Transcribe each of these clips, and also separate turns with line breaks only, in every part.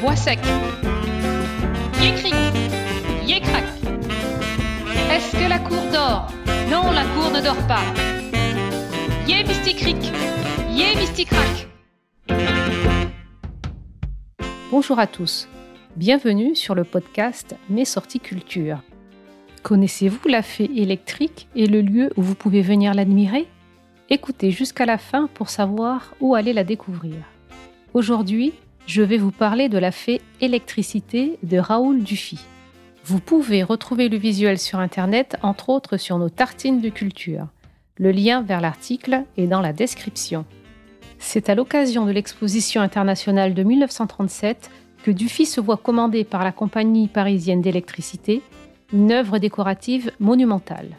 Voix sec. Yécrac. Est-ce que la cour dort? Non, la cour ne dort pas. Yé mysticric, yé mysticrac.
Bonjour à tous, bienvenue sur le podcast Mes sorties culture. Connaissez-vous la fée électrique et le lieu où vous pouvez venir l'admirer? Écoutez jusqu'à la fin pour savoir où aller la découvrir. Aujourd'hui, je vais vous parler de la fée électricité de Raoul Dufy. Vous pouvez retrouver le visuel sur Internet, entre autres sur nos tartines de culture. Le lien vers l'article est dans la description. C'est à l'occasion de l'exposition internationale de 1937 que Dufy se voit commander par la compagnie parisienne d'électricité une œuvre décorative monumentale.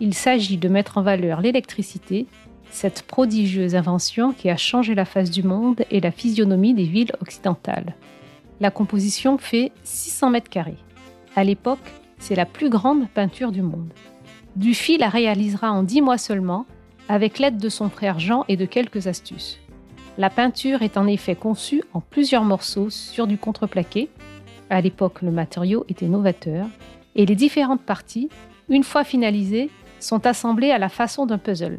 Il s'agit de mettre en valeur l'électricité, cette prodigieuse invention qui a changé la face du monde et la physionomie des villes occidentales. La composition fait 600 mètres carrés. À l'époque, c'est la plus grande peinture du monde. Dufy la réalisera en 10 mois seulement, avec l'aide de son frère Jean et de quelques astuces. La peinture est en effet conçue en plusieurs morceaux sur du contreplaqué. À l'époque, le matériau était novateur et les différentes parties, une fois finalisées, sont assemblées à la façon d'un puzzle.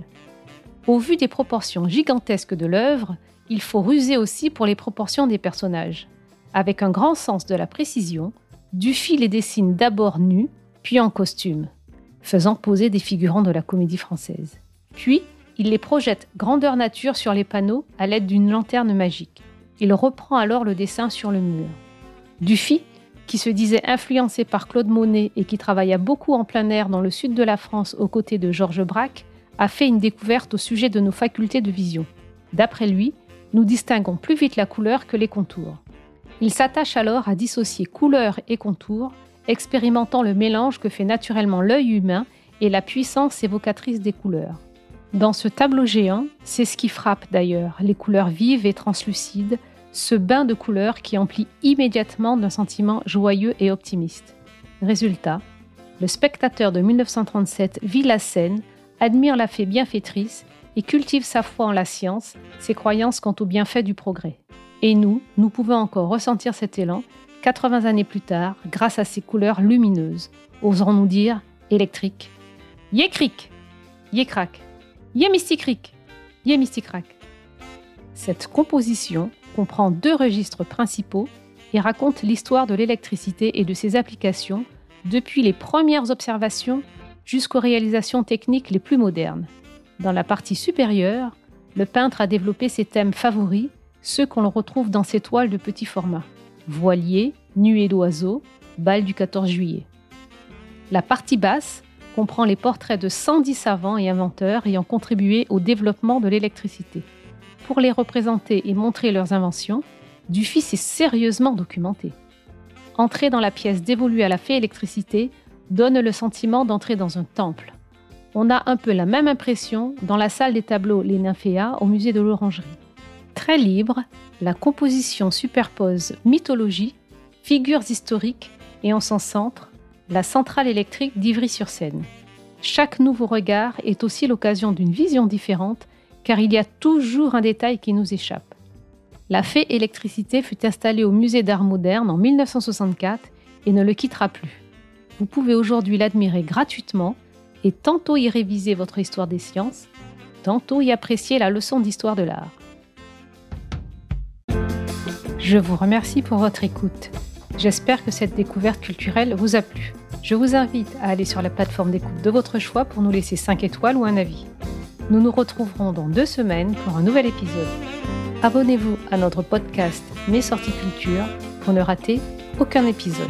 Au vu des proportions gigantesques de l'œuvre, il faut ruser aussi pour les proportions des personnages. Avec un grand sens de la précision, Dufy les dessine d'abord nus, puis en costume, faisant poser des figurants de la comédie française. Puis, il les projette grandeur nature sur les panneaux à l'aide d'une lanterne magique. Il reprend alors le dessin sur le mur. Dufy qui se disait influencé par Claude Monet et qui travailla beaucoup en plein air dans le sud de la France aux côtés de Georges Braque, a fait une découverte au sujet de nos facultés de vision. D'après lui, nous distinguons plus vite la couleur que les contours. Il s'attache alors à dissocier couleur et contour, expérimentant le mélange que fait naturellement l'œil humain et la puissance évocatrice des couleurs. Dans ce tableau géant, c'est ce qui frappe d'ailleurs, les couleurs vives et translucides, ce bain de couleurs qui emplit immédiatement d'un sentiment joyeux et optimiste. Résultat, le spectateur de 1937 vit la scène, admire la fée bienfaitrice et cultive sa foi en la science, ses croyances quant au bienfait du progrès. Et nous, nous pouvons encore ressentir cet élan 80 années plus tard grâce à ces couleurs lumineuses, oserons-nous dire électriques. Yémisticrac. Cette composition comprend deux registres principaux et raconte l'histoire de l'électricité et de ses applications depuis les premières observations jusqu'aux réalisations techniques les plus modernes. Dans la partie supérieure, le peintre a développé ses thèmes favoris, ceux qu'on retrouve dans ses toiles de petit format voilier, nuée d'oiseaux, bal du 14 juillet. La partie basse comprend les portraits de 110 savants et inventeurs ayant contribué au développement de l'électricité pour les représenter et montrer leurs inventions, Dufy s'est sérieusement documenté. Entrer dans la pièce dévolue à la fée électricité donne le sentiment d'entrer dans un temple. On a un peu la même impression dans la salle des tableaux Les Nymphéas au musée de l'Orangerie. Très libre, la composition superpose mythologie, figures historiques et en son centre, la centrale électrique d'Ivry-sur-Seine. Chaque nouveau regard est aussi l'occasion d'une vision différente car il y a toujours un détail qui nous échappe. La fée électricité fut installée au musée d'art moderne en 1964 et ne le quittera plus. Vous pouvez aujourd'hui l'admirer gratuitement et tantôt y réviser votre histoire des sciences, tantôt y apprécier la leçon d'histoire de l'art. Je vous remercie pour votre écoute. J'espère que cette découverte culturelle vous a plu. Je vous invite à aller sur la plateforme d'écoute de votre choix pour nous laisser 5 étoiles ou un avis. Nous nous retrouverons dans deux semaines pour un nouvel épisode. Abonnez-vous à notre podcast Mes sorties culture pour ne rater aucun épisode.